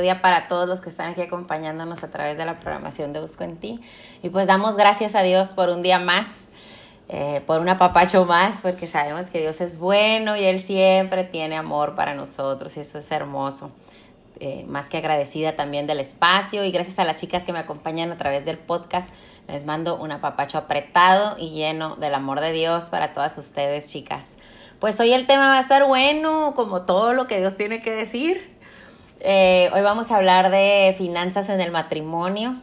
día para todos los que están aquí acompañándonos a través de la programación de Busco en Ti. Y pues damos gracias a Dios por un día más, eh, por un apapacho más, porque sabemos que Dios es bueno y Él siempre tiene amor para nosotros y eso es hermoso. Eh, más que agradecida también del espacio y gracias a las chicas que me acompañan a través del podcast. Les mando un apapacho apretado y lleno del amor de Dios para todas ustedes, chicas. Pues hoy el tema va a estar bueno, como todo lo que Dios tiene que decir. Eh, hoy vamos a hablar de finanzas en el matrimonio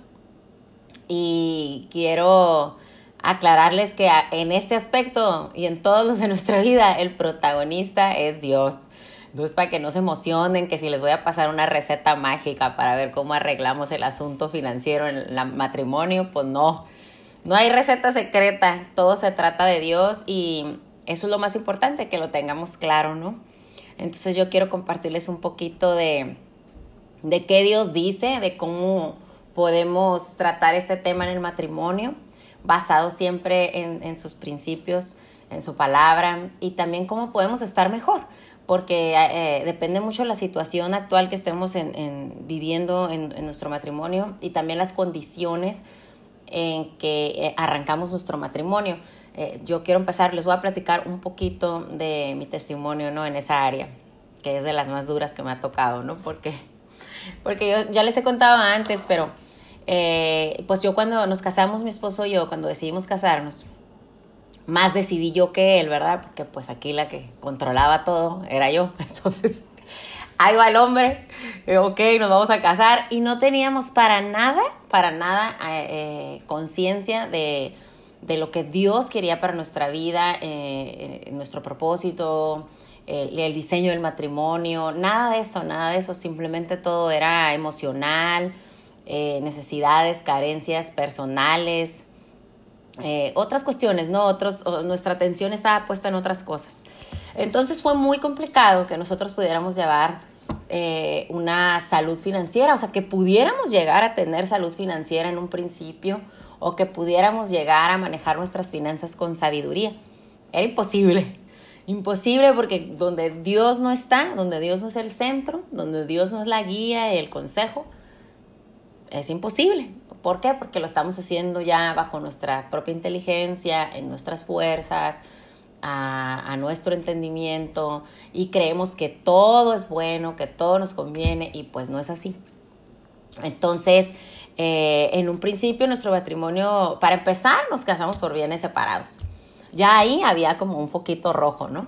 y quiero aclararles que en este aspecto y en todos los de nuestra vida el protagonista es Dios. Entonces, para que no se emocionen, que si les voy a pasar una receta mágica para ver cómo arreglamos el asunto financiero en el matrimonio, pues no. No hay receta secreta, todo se trata de Dios y eso es lo más importante, que lo tengamos claro, ¿no? Entonces yo quiero compartirles un poquito de, de qué Dios dice, de cómo podemos tratar este tema en el matrimonio, basado siempre en, sus principios, en su palabra, y también cómo podemos estar mejor porque eh, depende mucho de la situación actual que estemos en, viviendo en, nuestro matrimonio y también las condiciones en que eh, arrancamos nuestro matrimonio. Eh, yo quiero empezar, les voy a platicar un poquito de mi testimonio ¿no? en esa área, que es de las más duras que me ha tocado, ¿no? Porque, porque yo ya les he contado antes, pero pues yo cuando nos casamos, mi esposo y yo, cuando decidimos casarnos, más decidí yo que él, ¿verdad? Porque pues aquí la que controlaba todo era yo. Entonces, ahí va el hombre, eh, ok, nos vamos a casar y no teníamos para nada, para nada eh, eh, conciencia de, de, lo que Dios quería para nuestra vida, nuestro propósito, el diseño del matrimonio, nada de eso, nada de eso, simplemente todo era emocional, necesidades, carencias personales eh, otras cuestiones, ¿no? Otros, nuestra atención estaba puesta en otras cosas. Entonces fue muy complicado que nosotros pudiéramos llevar eh, una salud financiera, o sea, que pudiéramos llegar a tener salud financiera en un principio o que pudiéramos llegar a manejar nuestras finanzas con sabiduría. Era imposible. Imposible porque donde Dios no está, donde Dios no es el centro, donde Dios no es la guía y el consejo, es imposible. ¿Por qué? Porque lo estamos haciendo ya bajo nuestra propia inteligencia, en nuestras fuerzas, a, nuestro entendimiento y creemos que todo es bueno, que todo nos conviene y pues no es así. Entonces, eh, en un principio nuestro matrimonio, para empezar, nos casamos por bienes separados. Ya ahí había como un foquito rojo, ¿no?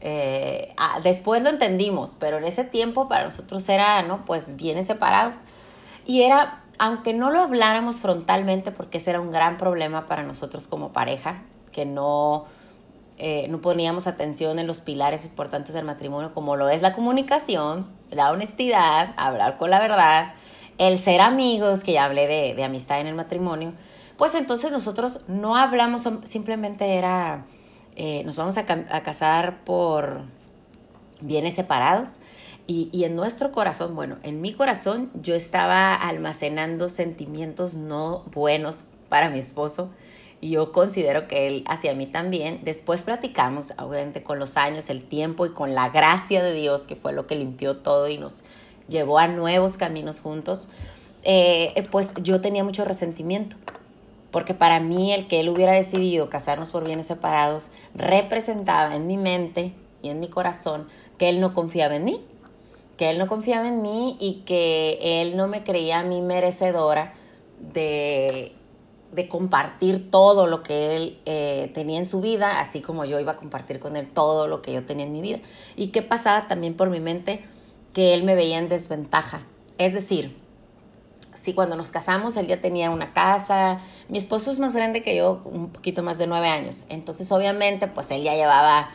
Eh, ah, después lo entendimos, pero en ese tiempo para nosotros era, ¿no? Pues bienes separados. Y era aunque no lo habláramos frontalmente, porque ese era un gran problema para nosotros como pareja, que no, eh, no poníamos atención en los pilares importantes del matrimonio, como lo es la comunicación, la honestidad, hablar con la verdad, el ser amigos, que ya hablé de, amistad en el matrimonio, pues entonces nosotros no hablamos, simplemente era, eh, nos vamos a, casar por bienes separados y, en nuestro corazón, bueno, en mi corazón yo estaba almacenando sentimientos no buenos para mi esposo y yo considero que él hacia mí también. Después platicamos, obviamente con los años, el tiempo y con la gracia de Dios, que fue lo que limpió todo y nos llevó a nuevos caminos juntos, eh, pues yo tenía mucho resentimiento. Porque para mí el que él hubiera decidido casarnos por bienes separados representaba en mi mente y en mi corazón que él no confiaba en mí que él no confiaba en mí y que él no me creía a mí merecedora de, compartir todo lo que él eh, tenía en su vida, así como yo iba a compartir con él todo lo que yo tenía en mi vida. Y qué pasaba también por mi mente que él me veía en desventaja. Es decir, si cuando nos casamos él ya tenía una casa, mi esposo es más grande que yo, un poquito más de nueve años, entonces obviamente pues él ya llevaba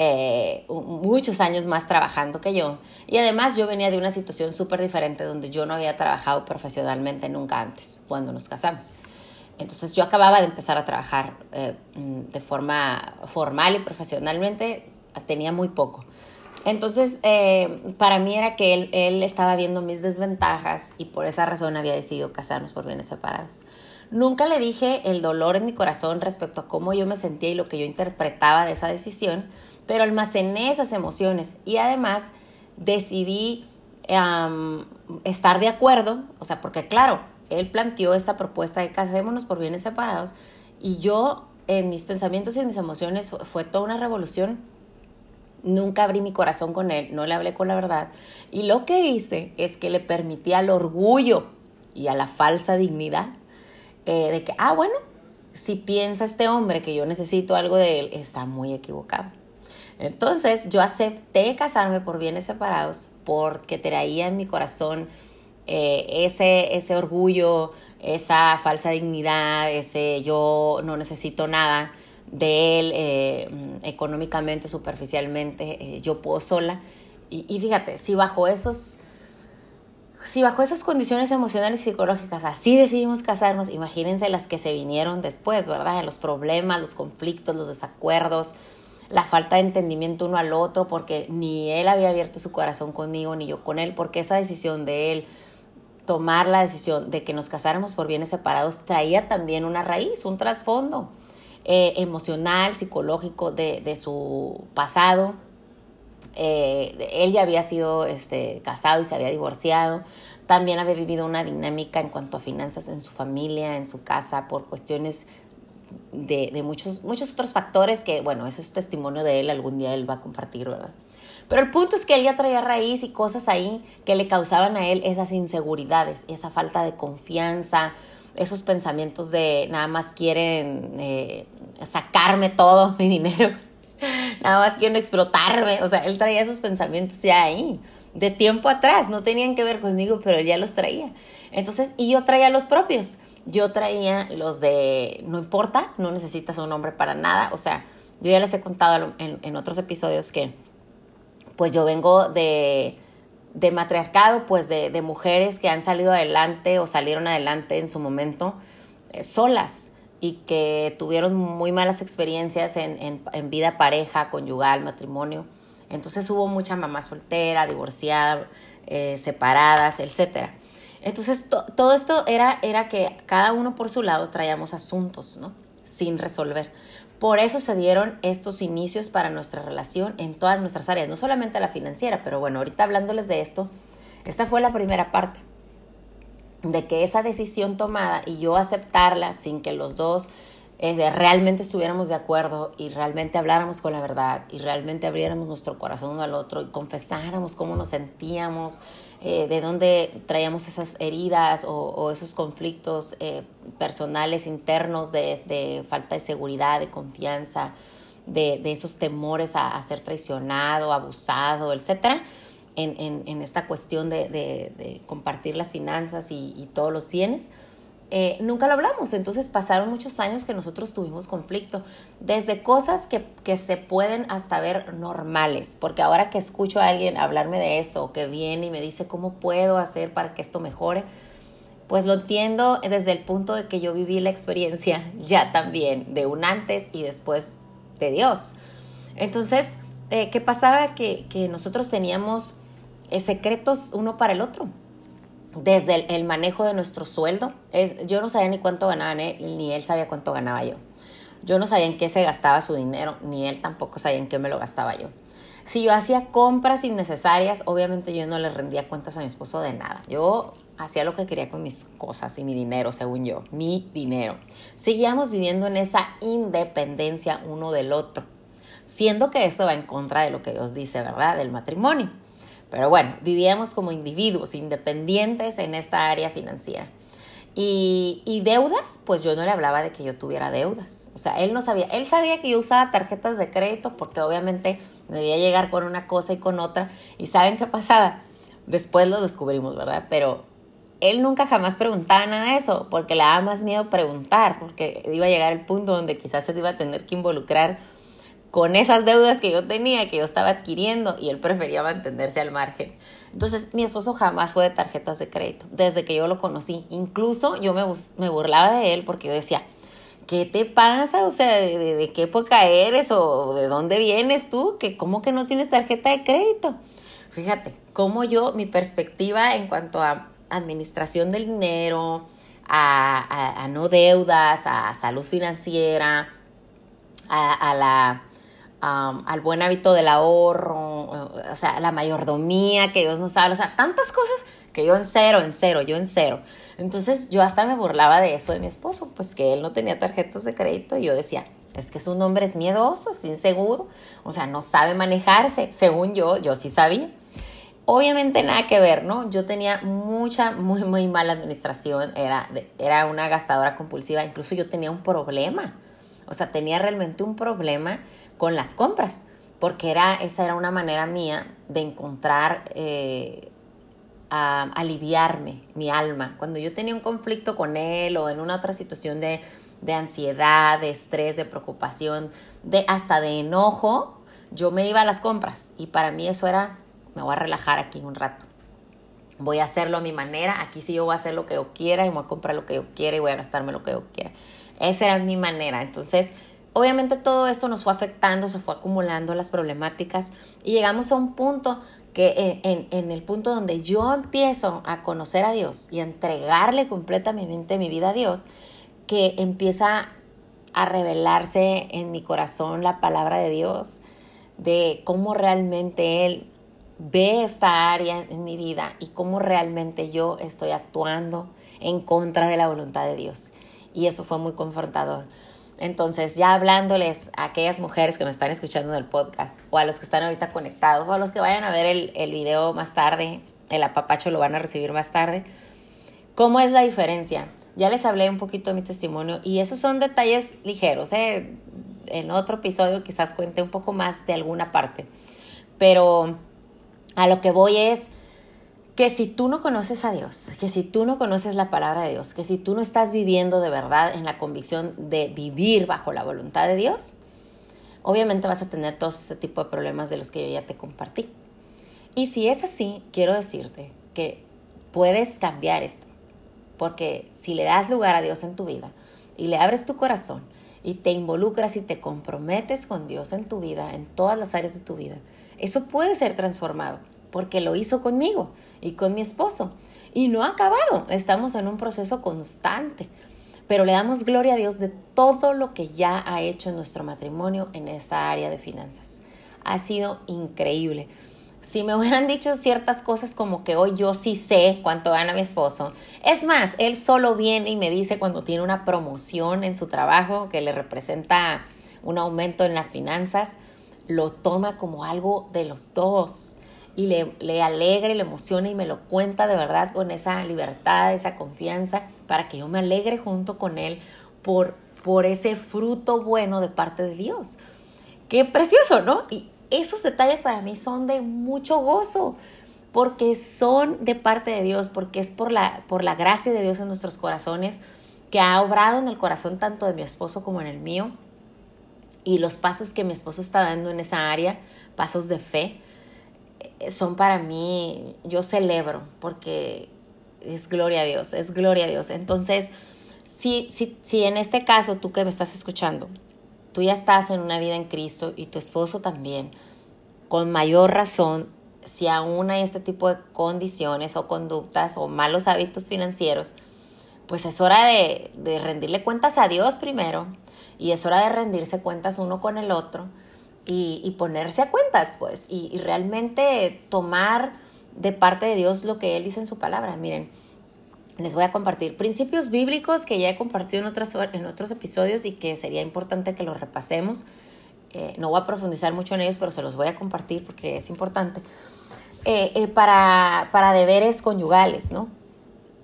eh, muchos años más trabajando que yo. Y además yo venía de una situación súper diferente donde yo no había trabajado profesionalmente nunca antes, cuando nos casamos. Entonces yo acababa de empezar a trabajar eh, mm, de forma formal y profesionalmente, tenía muy poco. Entonces, eh, para mí era que él, él, estaba viendo mis desventajas y por esa razón había decidido casarnos por bienes separados. Nunca le dije el dolor en mi corazón respecto a cómo yo me sentía y lo que yo interpretaba de esa decisión, pero almacené esas emociones y además decidí estar de acuerdo, o sea, porque claro, él planteó esta propuesta de casémonos por bienes separados y yo en mis pensamientos y en mis emociones fue, toda una revolución. Nunca abrí mi corazón con él, no le hablé con la verdad. Y lo que hice es que le permití al orgullo y a la falsa dignidad eh, de que, ah, bueno, si piensa este hombre que yo necesito algo de él, está muy equivocado. Entonces yo acepté casarme por bienes separados porque traía en mi corazón eh, ese, ese orgullo, esa falsa dignidad, ese yo no necesito nada de él eh, económicamente, superficialmente, eh, yo puedo sola. Y, y, fíjate, si bajo esos... Si bajo esas condiciones emocionales y psicológicas así decidimos casarnos, imagínense las que se vinieron después, ¿verdad? Los problemas, los conflictos, los desacuerdos, la falta de entendimiento uno al otro, porque ni él había abierto su corazón conmigo, ni yo con él, porque esa decisión de él tomar la decisión de que nos casáramos por bienes separados traía también una raíz, un trasfondo eh, emocional, psicológico de, de su pasado. Eh, él ya había sido este, casado y se había divorciado. También había vivido una dinámica en cuanto a finanzas en su familia, en su casa, por cuestiones de, muchos, muchos otros factores que, bueno, eso es testimonio de él, algún día él va a compartir, ¿verdad? Pero el punto es que él ya traía raíz y cosas ahí que le causaban a él esas inseguridades, esa falta de confianza, esos pensamientos de nada más quieren eh, sacarme todo mi dinero, nada más quieren explotarme, o sea, él traía esos pensamientos ya ahí, de tiempo atrás, no tenían que ver conmigo, pero él ya los traía. Entonces, y yo traía los propios. Yo traía los de no importa, no necesitas un hombre para nada. O sea, yo ya les he contado en, otros episodios que pues yo vengo de, de matriarcado, pues de, de, mujeres que han salido adelante o salieron adelante en su momento eh, solas y que tuvieron muy malas experiencias en, en, vida pareja, conyugal, matrimonio. Entonces hubo mucha mamá soltera, divorciada, eh, separadas, etcétera. Entonces, todo esto era, era que cada uno por su lado traíamos asuntos, ¿no? Sin resolver. Por eso se dieron estos inicios para nuestra relación en todas nuestras áreas, no solamente la financiera, pero bueno, ahorita hablándoles de esto, esta fue la primera parte, de que esa decisión tomada y yo aceptarla sin que los dos eh, realmente estuviéramos de acuerdo y realmente habláramos con la verdad y realmente abriéramos nuestro corazón uno al otro y confesáramos cómo nos sentíamos, eh, de dónde traíamos esas heridas o, esos conflictos eh, personales internos de, falta de seguridad, de confianza, de, esos temores a, ser traicionado, abusado, etcétera, en, esta cuestión de, compartir las finanzas y todos los bienes eh, nunca lo hablamos. Entonces pasaron muchos años que nosotros tuvimos conflicto, desde cosas que, que, se pueden hasta ver normales, porque ahora que escucho a alguien hablarme de esto o que viene y me dice cómo puedo hacer para que esto mejore, pues lo entiendo desde el punto de que yo viví la experiencia ya también de un antes y después de Dios. Entonces, eh, ¿qué pasaba? Que, que nosotros teníamos eh, secretos uno para el otro desde el, manejo de nuestro sueldo. Es, yo no sabía ni cuánto ganaba él, ni él sabía cuánto ganaba yo. Yo no sabía en qué se gastaba su dinero, ni él tampoco sabía en qué me lo gastaba yo. Si yo hacía compras innecesarias, obviamente yo no le rendía cuentas a mi esposo de nada. Yo hacía lo que quería con mis cosas y mi dinero, según yo, mi dinero. Seguíamos viviendo en esa independencia uno del otro, siendo que esto va en contra de lo que Dios dice, ¿verdad? Del matrimonio. Pero bueno, vivíamos como individuos independientes en esta área financiera. Y, deudas, pues yo no le hablaba de que yo tuviera deudas. O sea, él no sabía. Él sabía que yo usaba tarjetas de crédito porque obviamente debía llegar con una cosa y con otra. ¿Y saben qué pasaba? Después lo descubrimos, ¿verdad? Pero él nunca jamás preguntaba nada de eso porque le daba más miedo preguntar, porque iba a llegar el punto donde quizás se iba a tener que involucrar con esas deudas que yo tenía, que yo estaba adquiriendo, y él prefería mantenerse al margen. Entonces, mi esposo jamás fue de tarjetas de crédito, desde que yo lo conocí. Incluso yo me, me burlaba de él porque yo decía, ¿qué te pasa? O sea, ¿de, de, qué época eres o de dónde vienes tú? que ¿Cómo que no tienes tarjeta de crédito? Fíjate, cómo yo, mi perspectiva en cuanto a administración del dinero, a, a, no deudas, a salud financiera, a la al buen hábito del ahorro, o sea, la mayordomía que Dios nos habla, o sea, tantas cosas que yo en cero, en cero, yo en cero. Entonces yo hasta me burlaba de eso de mi esposo, pues que él no tenía tarjetas de crédito y yo decía, es que su nombre es miedoso, es inseguro, o sea, no sabe manejarse, según yo, yo sí sabía. Obviamente nada que ver, ¿no? Yo tenía mucha, muy, muy mala administración, era, era una gastadora compulsiva, incluso yo tenía un problema, o sea, tenía realmente un problema con las compras, porque era, esa era una manera mía de encontrar, eh, aliviarme mi alma. Cuando yo tenía un conflicto con él o en una otra situación de, de ansiedad, de estrés, de preocupación, de hasta de enojo, yo me iba a las compras y para mí eso era me voy a relajar aquí un rato. Voy a hacerlo a mi manera, aquí sí yo voy a hacer lo que yo quiera y voy a comprar lo que yo quiera y voy a gastarme lo que yo quiera. Esa era mi manera. Entonces, obviamente todo esto nos fue afectando, se fue acumulando las problemáticas y llegamos a un punto que eh, en, el punto donde yo empiezo a conocer a Dios y a entregarle completamente mi vida a Dios, que empieza a revelarse en mi corazón la palabra de Dios, de cómo realmente Él ve esta área en mi vida y cómo realmente yo estoy actuando en contra de la voluntad de Dios. Y eso fue muy confrontador. Entonces, ya hablándoles a aquellas mujeres que me están escuchando en el podcast, o a los que están ahorita conectados, o a los que vayan a ver el, el video más tarde, el apapacho lo van a recibir más tarde, ¿cómo es la diferencia? Ya les hablé un poquito de mi testimonio y esos son detalles ligeros. ¿eh? En otro episodio quizás cuente un poco más de alguna parte. Pero a lo que voy es que si tú no conoces a Dios, que si tú no conoces la palabra de Dios, que si tú no estás viviendo de verdad en la convicción de vivir bajo la voluntad de Dios, obviamente vas a tener todo ese tipo de problemas de los que yo ya te compartí. Y si es así, quiero decirte que puedes cambiar esto, porque si le das lugar a Dios en tu vida y le abres tu corazón y te involucras y te comprometes con Dios en tu vida, en todas las áreas de tu vida, eso puede ser transformado, porque lo hizo conmigo y con mi esposo. Y no ha acabado, estamos en un proceso constante. Pero le damos gloria a Dios de todo lo que ya ha hecho en nuestro matrimonio en esta área de finanzas. Ha sido increíble. Si me hubieran dicho ciertas cosas como que hoy yo sí sé cuánto gana mi esposo. Es más, él solo viene y me dice cuando tiene una promoción en su trabajo que le representa un aumento en las finanzas lo toma como algo de los dos y le, le alegra y le emociona y me lo cuenta de verdad con esa libertad, esa confianza, para que yo me alegre junto con él por, por ese fruto bueno de parte de Dios. Qué precioso, ¿no? Y esos detalles para mí son de mucho gozo, porque son de parte de Dios, porque es por la, por la gracia de Dios en nuestros corazones, que ha obrado en el corazón tanto de mi esposo como en el mío y los pasos que mi esposo está dando en esa área, pasos de fe, son para mí, yo celebro porque es gloria a Dios, es gloria a Dios. Entonces, si, si, si en este caso tú que me estás escuchando, tú ya estás en una vida en Cristo y tu esposo también, con mayor razón, si aún hay este tipo de condiciones o conductas o malos hábitos financieros, pues es hora de, de rendirle cuentas a Dios primero, y es hora de rendirse cuentas uno con el otro y, ponerse a cuentas, pues, y, realmente tomar de parte de Dios lo que Él dice en su palabra. Miren, les voy a compartir principios bíblicos que ya he compartido en, otras, en otros episodios y que sería importante que los repasemos. Eh, no voy a profundizar mucho en ellos, pero se los voy a compartir porque es importante. Eh, eh, para, para deberes conyugales, ¿no?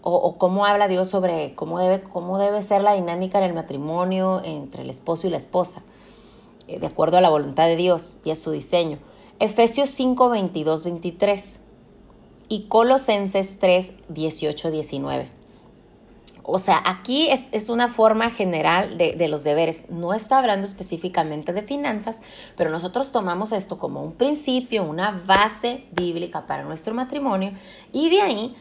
o, cómo habla Dios sobre cómo debe, cómo debe ser la dinámica en el matrimonio entre el esposo y la esposa, de acuerdo a la voluntad de Dios y a su diseño. Efesios 5, 22, 23 y Colosenses 3, 18, 19. O sea, aquí es, es una forma general de, de, los deberes. No está hablando específicamente de finanzas, pero nosotros tomamos esto como un principio, una base bíblica para nuestro matrimonio y de ahí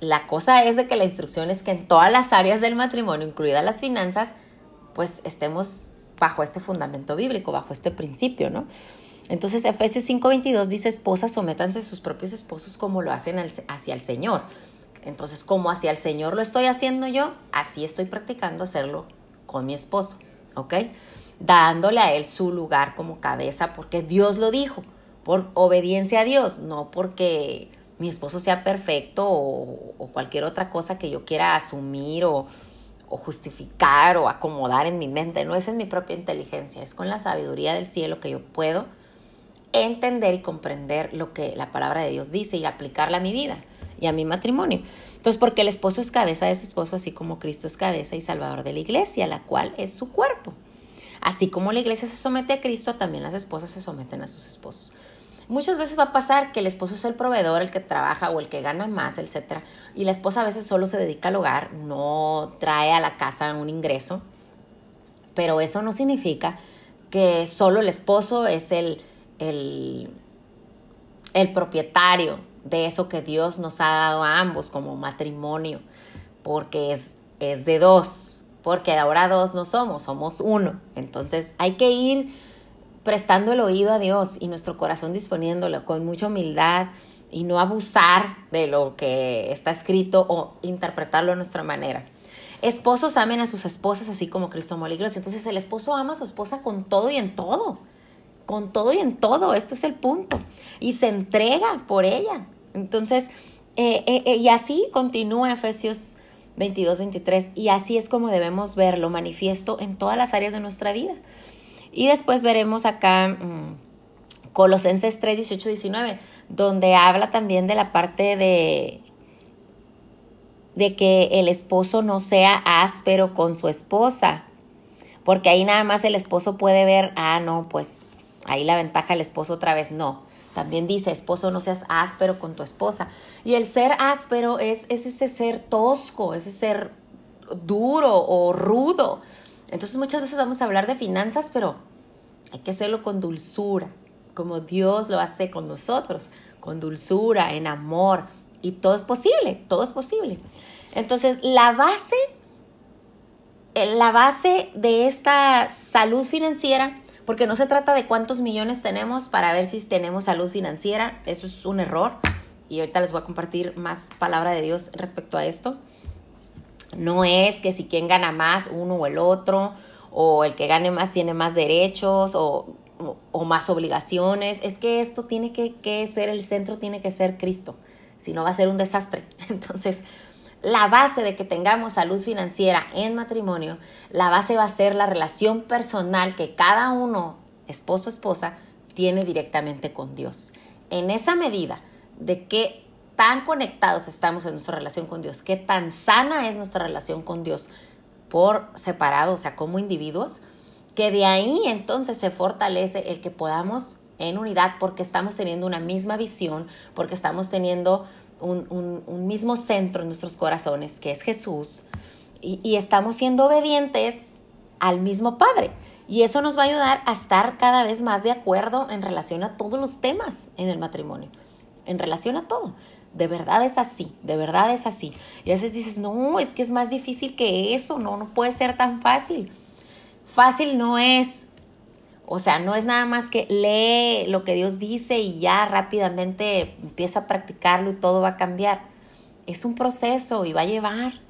la cosa es de que la instrucción es que en todas las áreas del matrimonio, incluidas las finanzas, pues estemos bajo este fundamento bíblico, bajo este principio, ¿no? Entonces Efesios 5:22 dice, esposas, sométanse a sus propios esposos como lo hacen hacia el Señor. Entonces, como hacia el Señor lo estoy haciendo yo, así estoy practicando hacerlo con mi esposo, ¿ok? Dándole a él su lugar como cabeza porque Dios lo dijo, por obediencia a Dios, no porque mi esposo sea perfecto o, cualquier otra cosa que yo quiera asumir o, o justificar o acomodar en mi mente. No es en mi propia inteligencia, es con la sabiduría del cielo que yo puedo entender y comprender lo que la palabra de Dios dice y aplicarla a mi vida y a mi matrimonio. Entonces, porque el esposo es cabeza de su esposo, así como Cristo es cabeza y salvador de la iglesia, la cual es su cuerpo. Así como la iglesia se somete a Cristo, también las esposas se someten a sus esposos. Muchas veces va a pasar que el esposo es el proveedor, el que trabaja o el que gana más, etc. Y la esposa a veces solo se dedica al hogar, no trae a la casa un ingreso. Pero eso no significa que solo el esposo es el, el, el propietario de eso que Dios nos ha dado a ambos como matrimonio, porque es, es de dos, porque ahora dos no somos, somos uno. Entonces hay que ir prestando el oído a Dios y nuestro corazón disponiéndolo con mucha humildad y no abusar de lo que está escrito o interpretarlo a nuestra manera. Esposos amen a sus esposas así como Cristo amó Entonces el esposo ama a su esposa con todo y en todo. Con todo y en todo. Esto es el punto. Y se entrega por ella. Entonces, eh, eh, eh, y así continúa Efesios 22, 23, y así es como debemos verlo manifiesto en todas las áreas de nuestra vida. Y después veremos acá mm, Colosenses 3, 18, 19, donde habla también de la parte de, de que el esposo no sea áspero con su esposa, porque ahí nada más el esposo puede ver, ah, no, pues ahí la ventaja del esposo otra vez, no. También dice, esposo, no seas áspero con tu esposa. Y el ser áspero es, ese ser tosco, ese ser duro o rudo. Entonces muchas veces vamos a hablar de finanzas, pero hay que hacerlo con dulzura, como Dios lo hace con nosotros, con dulzura, en amor. Y todo es posible, todo es posible. Entonces, la base, eh, la base de esta salud financiera porque no se trata de cuántos millones tenemos para ver si tenemos salud financiera, eso es un error. Y ahorita les voy a compartir más palabra de Dios respecto a esto. No es que si quien gana más, uno o el otro, o el que gane más tiene más derechos o, más obligaciones. Es que esto tiene que, que ser, el centro tiene que ser Cristo, si no va a ser un desastre. Entonces, la base de que tengamos salud financiera en matrimonio, la base va a ser la relación personal que cada uno, esposo, esposa, tiene directamente con Dios. En esa medida de qué tan conectados estamos en nuestra relación con Dios, qué tan sana es nuestra relación con Dios por separado, o sea, como individuos, que de ahí entonces se fortalece el que podamos en unidad porque estamos teniendo una misma visión, porque estamos teniendo un, mismo centro en nuestros corazones, que es Jesús, y, estamos siendo obedientes al mismo Padre. Y eso nos va a ayudar a estar cada vez más de acuerdo en relación a todos los temas en el matrimonio, en relación a todo. De verdad es así, de verdad es así. Y a veces dices, no, es que es más difícil que eso, no, no puede ser tan fácil. Fácil no es, o sea, no es nada más que lee lo que Dios dice y ya rápidamente empieza a practicarlo y todo va a cambiar. Es un proceso y va a llevar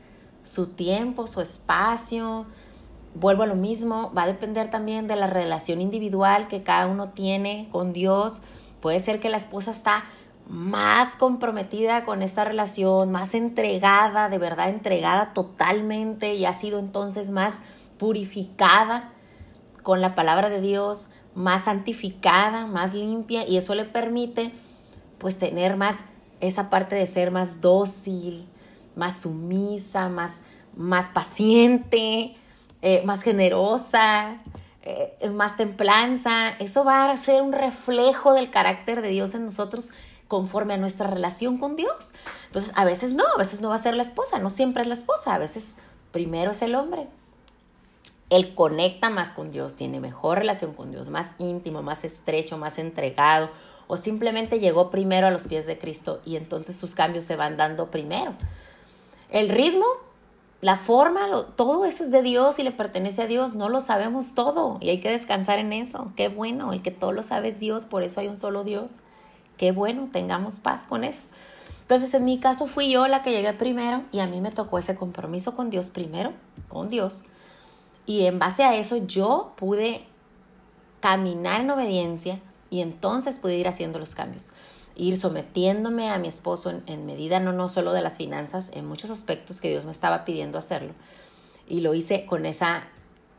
su tiempo, su espacio. Vuelvo a lo mismo, va a depender también de la relación individual que cada uno tiene con Dios. Puede ser que la esposa está más comprometida con esta relación, más entregada, de verdad entregada totalmente y ha sido entonces más purificada con la palabra de Dios, más santificada, más limpia y eso le permite pues tener más esa parte de ser más dócil, más sumisa, más, más paciente, eh, más generosa, eh, más templanza. Eso va a ser un reflejo del carácter de Dios en nosotros conforme a nuestra relación con Dios. Entonces, a veces no, a veces no va a ser la esposa, no siempre es la esposa, a veces primero es el hombre, él conecta más con Dios, tiene mejor relación con Dios, más íntimo, más estrecho, más entregado, o simplemente llegó primero a los pies de Cristo y entonces sus cambios se van dando primero. El ritmo, la forma, todo eso es de Dios y le pertenece a Dios, no lo sabemos todo y hay que descansar en eso. Qué bueno, el que todo lo sabe es Dios, por eso hay un solo Dios. Qué bueno, tengamos paz con eso. Entonces, en mi caso fui yo la que llegué primero y a mí me tocó ese compromiso con Dios primero, con Dios, y en base a eso yo pude caminar en obediencia y entonces pude ir haciendo los cambios. ir sometiéndome a mi esposo en, medida no, no solo de las finanzas, en muchos aspectos que Dios me estaba pidiendo hacerlo. Y lo hice con esa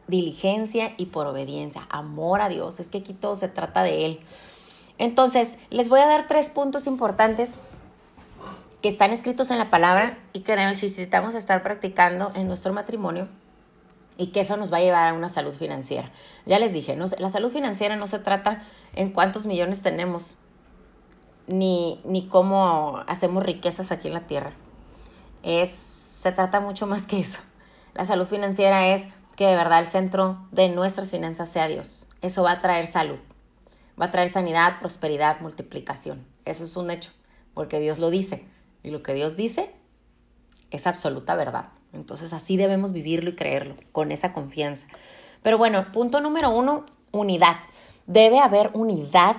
diligencia y por obediencia, amor a Dios. Es que aquí todo se trata de Él. Entonces, les voy a dar tres puntos importantes que están escritos en la palabra y que necesitamos estar practicando en nuestro matrimonio y que eso nos va a llevar a una salud financiera. Ya les dije, no, la salud financiera no se trata en cuántos millones tenemos, ni, ni cómo hacemos riquezas aquí en la tierra. Es, se trata mucho más que eso. La salud financiera es que de verdad el centro de nuestras finanzas sea Dios. Eso va a traer salud, va a traer sanidad, prosperidad, multiplicación. Eso es un hecho, porque Dios lo dice. Y lo que Dios dice es absoluta verdad. Entonces así debemos vivirlo y creerlo, con esa confianza. Pero bueno, punto número uno, unidad. Debe haber unidad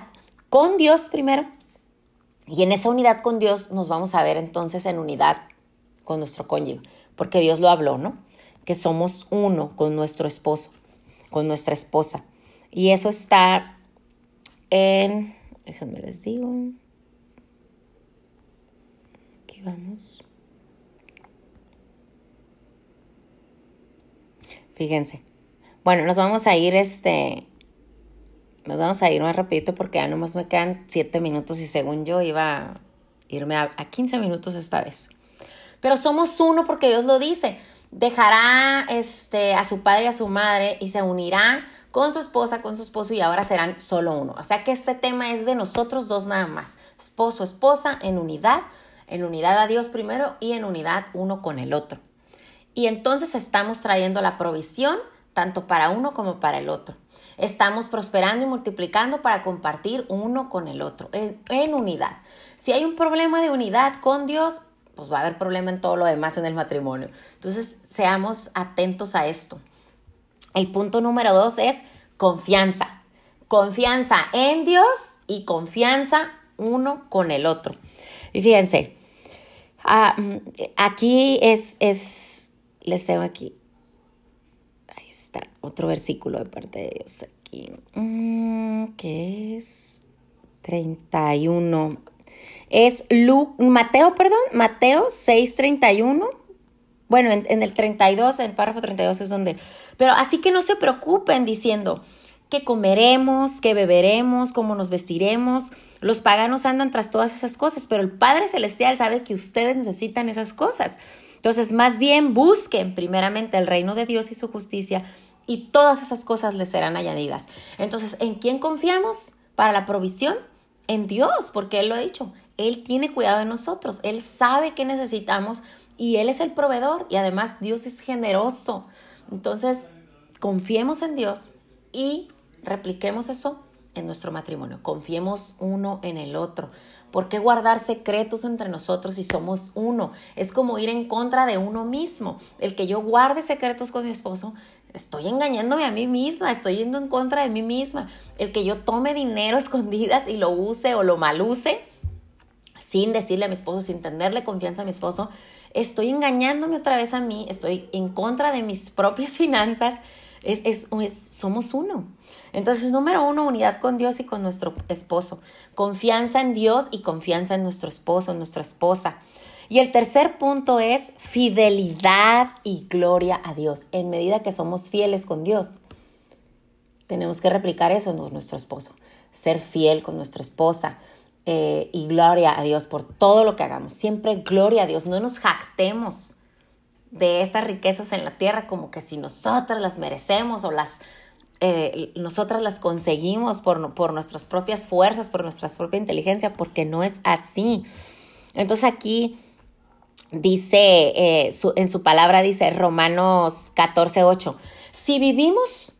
con Dios primero. Y en esa unidad con Dios nos vamos a ver entonces en unidad con nuestro cónyuge, porque Dios lo habló, ¿no? Que somos uno con nuestro esposo, con nuestra esposa. Y eso está en, déjenme les digo, aquí vamos. Fíjense. Bueno, nos vamos a ir este. Nos vamos a ir más rapidito porque ya nomás me quedan 7 minutos y según yo iba a irme a, a 15 minutos esta vez. Pero somos uno porque Dios lo dice. Dejará este, a su padre y a su madre y se unirá con su esposa, con su esposo y ahora serán solo uno. O sea que este tema es de nosotros dos nada más. Esposo, esposa en unidad, en unidad a Dios primero y en unidad uno con el otro. Y entonces estamos trayendo la provisión tanto para uno como para el otro. Estamos prosperando y multiplicando para compartir uno con el otro, en, unidad. Si hay un problema de unidad con Dios, pues va a haber problema en todo lo demás en el matrimonio. Entonces, seamos atentos a esto. El punto número dos es confianza. Confianza en Dios y confianza uno con el otro. Y fíjense, ah, mm, aquí es, es les tengo aquí. Ahí está, otro versículo de parte de Dios aquí. Mm, ¿Qué es? 31. Es Lu Mateo, perdón, Mateo 6:31. Bueno, en, en el 32, en el párrafo 32 es donde... Pero así que no se preocupen diciendo que comeremos, que beberemos, cómo nos vestiremos. Los paganos andan tras todas esas cosas, pero el Padre Celestial sabe que ustedes necesitan esas cosas. Entonces, más bien busquen primeramente el reino de Dios y su justicia y todas esas cosas les serán añadidas. Entonces, ¿en quién confiamos para la provisión? En Dios, porque Él lo ha dicho. Él tiene cuidado de nosotros, Él sabe qué necesitamos y Él es el proveedor y además Dios es generoso. Entonces, confiemos en Dios y repliquemos eso en nuestro matrimonio. Confiemos uno en el otro. ¿Por qué guardar secretos entre nosotros si somos uno? Es como ir en contra de uno mismo. El que yo guarde secretos con mi esposo, estoy engañándome a mí misma, estoy yendo en contra de mí misma. El que yo tome dinero escondidas y lo use o lo maluse, sin decirle a mi esposo, sin tenerle confianza a mi esposo, estoy engañándome otra vez a mí, estoy en contra de mis propias finanzas. Es, es, somos uno. Entonces, número uno, unidad con Dios y con nuestro esposo. Confianza en Dios y confianza en nuestro esposo, nuestra esposa. Y el tercer punto es fidelidad y gloria a Dios. En medida que somos fieles con Dios, tenemos que replicar eso en nuestro esposo. Ser fiel con nuestra esposa. Eh, y gloria a Dios por todo lo que hagamos. Siempre gloria a Dios. No nos jactemos de estas riquezas en la tierra como que si nosotras las merecemos o las eh, nosotras las conseguimos por, por nuestras propias fuerzas, por nuestra propia inteligencia, porque no es así. Entonces aquí dice, eh, en su palabra dice Romanos 14, 8, si vivimos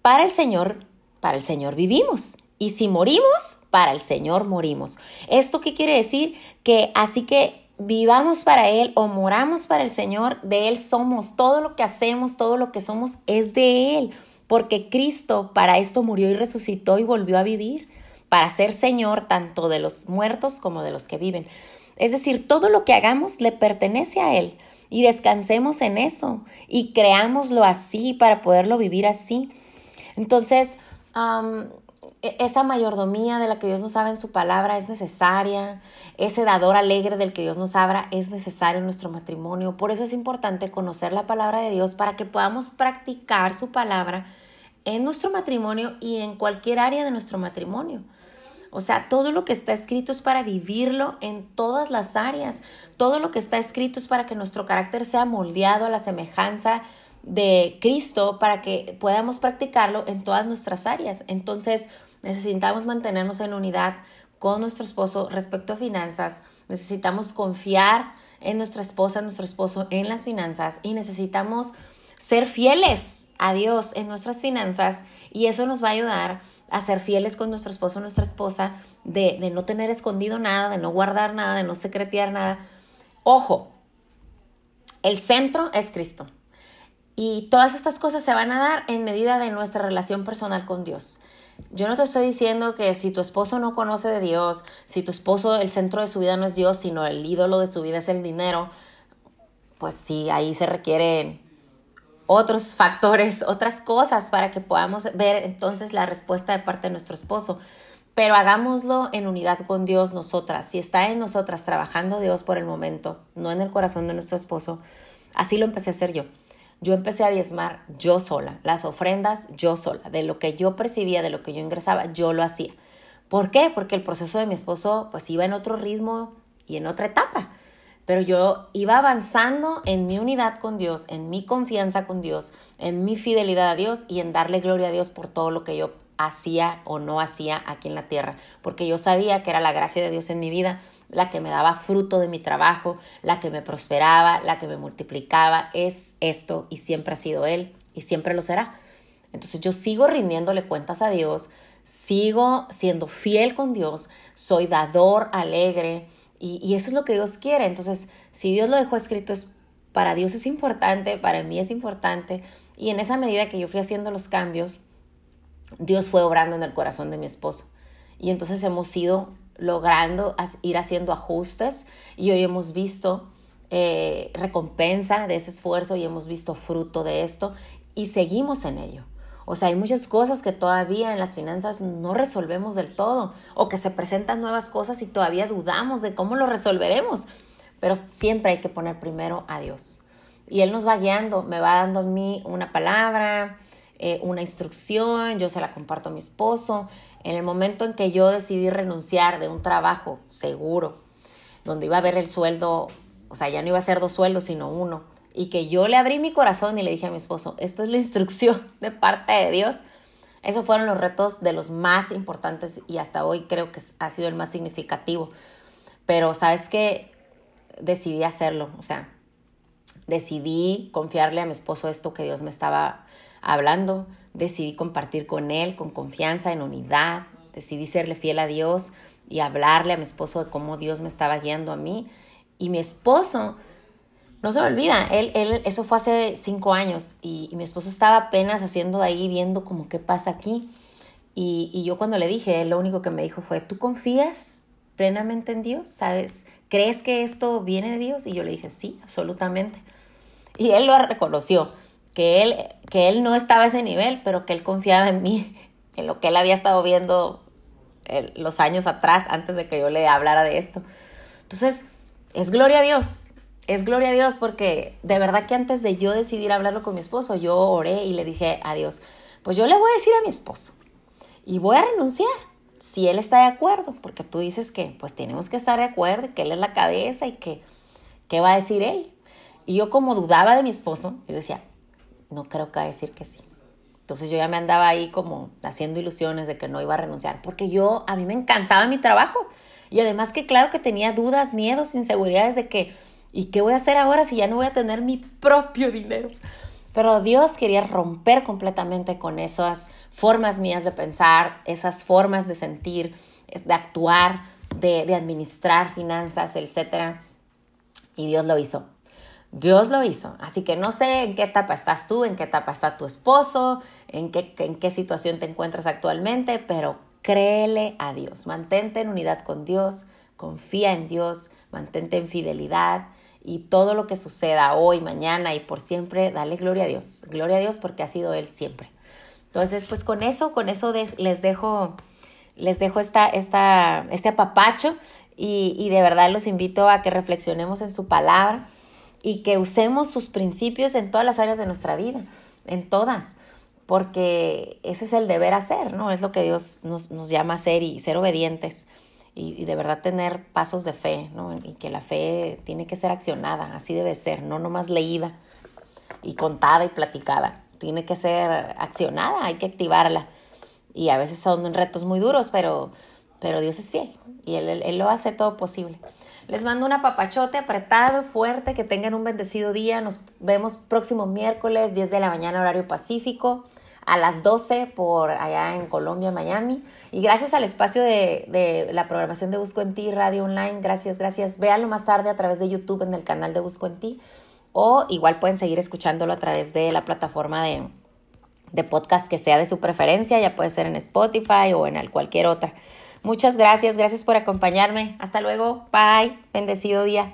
para el Señor, para el Señor vivimos. Y si morimos, para el Señor morimos. ¿Esto qué quiere decir? Que así que vivamos para Él o moramos para el Señor, de Él somos. Todo lo que hacemos, todo lo que somos es de Él porque Cristo para esto murió y resucitó y volvió a vivir, para ser Señor tanto de los muertos como de los que viven. Es decir, todo lo que hagamos le pertenece a Él y descansemos en eso y creámoslo así para poderlo vivir así. Entonces, esa mayordomía de la que Dios nos habla en su palabra es necesaria, ese dador alegre del que Dios nos habla es necesario en nuestro matrimonio. Por eso es importante conocer la palabra de Dios para que podamos practicar su palabra en nuestro matrimonio y en cualquier área de nuestro matrimonio. O sea, todo lo que está escrito es para vivirlo en todas las áreas. Todo lo que está escrito es para que nuestro carácter sea moldeado a la semejanza de Cristo, para que podamos practicarlo en todas nuestras áreas. Entonces, necesitamos mantenernos en unidad con nuestro esposo respecto a finanzas. Necesitamos confiar en nuestra esposa, en nuestro esposo en las finanzas y necesitamos ser fieles a Dios en nuestras finanzas y eso nos va a ayudar a ser fieles con nuestro esposo nuestra esposa, de, de no tener escondido nada, de no guardar nada, de no secretear nada. Ojo, el centro es Cristo. Y todas estas cosas se van a dar en medida de nuestra relación personal con Dios. Yo no te estoy diciendo que si tu esposo no conoce de Dios, si tu esposo el centro de su vida no es Dios, sino el ídolo de su vida es el dinero, pues sí, ahí se requieren otros factores, otras cosas para que podamos ver entonces la respuesta de parte de nuestro esposo. Pero hagámoslo en unidad con Dios nosotras. Si está en nosotras trabajando Dios por el momento, no en el corazón de nuestro esposo, así lo empecé a hacer yo. Yo empecé a diezmar yo sola, las ofrendas yo sola, de lo que yo percibía, de lo que yo ingresaba, yo lo hacía. ¿Por qué? Porque el proceso de mi esposo pues iba en otro ritmo y en otra etapa pero yo iba avanzando en mi unidad con Dios, en mi confianza con Dios, en mi fidelidad a Dios y en darle gloria a Dios por todo lo que yo hacía o no hacía aquí en la tierra, porque yo sabía que era la gracia de Dios en mi vida la que me daba fruto de mi trabajo, la que me prosperaba, la que me multiplicaba, es esto y siempre ha sido Él y siempre lo será. Entonces yo sigo rindiéndole cuentas a Dios, sigo siendo fiel con Dios, soy dador alegre, y, eso es lo que Dios quiere. Entonces, si Dios lo dejó escrito, es, para Dios es importante, para mí es importante. Y en esa medida que yo fui haciendo los cambios, Dios fue obrando en el corazón de mi esposo. Y entonces hemos ido logrando ir haciendo ajustes y hoy hemos visto eh, recompensa de ese esfuerzo y hemos visto fruto de esto y seguimos en ello. O sea, hay muchas cosas que todavía en las finanzas no resolvemos del todo o que se presentan nuevas cosas y todavía dudamos de cómo lo resolveremos. Pero siempre hay que poner primero a Dios. Y Él nos va guiando, me va dando a mí una palabra, eh, una instrucción, yo se la comparto a mi esposo. En el momento en que yo decidí renunciar de un trabajo seguro, donde iba a ver el sueldo, o sea, ya no iba a ser dos sueldos, sino uno, y que yo le abrí mi corazón y le dije a mi esposo, esta es la instrucción de parte de Dios. Esos fueron los retos de los más importantes y hasta hoy creo que ha sido el más significativo. Pero sabes que decidí hacerlo, o sea, decidí confiarle a mi esposo esto que Dios me estaba hablando, decidí compartir con él con confianza, en unidad, decidí serle fiel a Dios y hablarle a mi esposo de cómo Dios me estaba guiando a mí. Y mi esposo no se me olvida, él, él, eso fue hace cinco años y, mi esposo estaba apenas haciendo ahí, viendo como qué pasa aquí. Y, y, yo cuando le dije, él lo único que me dijo fue, ¿tú confías plenamente en Dios? ¿Sabes? ¿Crees que esto viene de Dios? Y yo le dije, sí, absolutamente. Y él lo reconoció, que él, que él no estaba a ese nivel, pero que él confiaba en mí, en lo que él había estado viendo los años atrás, antes de que yo le hablara de esto. Entonces, es gloria a Dios es gloria a Dios porque de verdad que antes de yo decidir hablarlo con mi esposo, yo oré y le dije a Dios, pues yo le voy a decir a mi esposo y voy a renunciar si él está de acuerdo, porque tú dices que pues tenemos que estar de acuerdo, que él es la cabeza y que, ¿qué va a decir él? Y yo como dudaba de mi esposo, yo decía, no creo que va a decir que sí. Entonces yo ya me andaba ahí como haciendo ilusiones de que no iba a renunciar, porque yo, a mí me encantaba mi trabajo. Y además que claro que tenía dudas, miedos, inseguridades de que ¿Y qué voy a hacer ahora si ya no voy a tener mi propio dinero? Pero Dios quería romper completamente con esas formas mías de pensar, esas formas de sentir, de actuar, de, administrar finanzas, etc. Y Dios lo hizo. Dios lo hizo. Así que no sé en qué etapa estás tú, en qué etapa está tu esposo, en qué, en qué situación te encuentras actualmente, pero créele a Dios. Mantente en unidad con Dios, confía en Dios, mantente en fidelidad y todo lo que suceda hoy, mañana y por siempre, dale gloria a Dios. Gloria a Dios porque ha sido Él siempre. Entonces, pues con eso, con eso les dejo les dejo esta, esta, este apapacho y, y de verdad los invito a que reflexionemos en su palabra y que usemos sus principios en todas las áreas de nuestra vida, en todas, porque ese es el deber hacer, ¿no? Es lo que Dios nos, nos llama a hacer y ser obedientes y, y, de verdad tener pasos de fe, ¿no? Y que la fe tiene que ser accionada, así debe ser, no nomás leída y contada y platicada, tiene que ser accionada, hay que activarla. Y a veces son retos muy duros, pero, pero Dios es fiel y él, él, él lo hace todo posible. Les mando un apapachote apretado, fuerte, que tengan un bendecido día. Nos vemos próximo miércoles, 10 de la mañana, horario pacífico, a las 12 por allá en Colombia, Miami. Y gracias al espacio de, de la programación de Busco en Ti, Radio Online, gracias, gracias. Véanlo más tarde a través de YouTube en el canal de Busco en Ti. O igual pueden seguir escuchándolo a través de la plataforma de, de podcast que sea de su preferencia, ya puede ser en Spotify o en cualquier otra. Muchas gracias, gracias por acompañarme. Hasta luego, bye, bendecido día.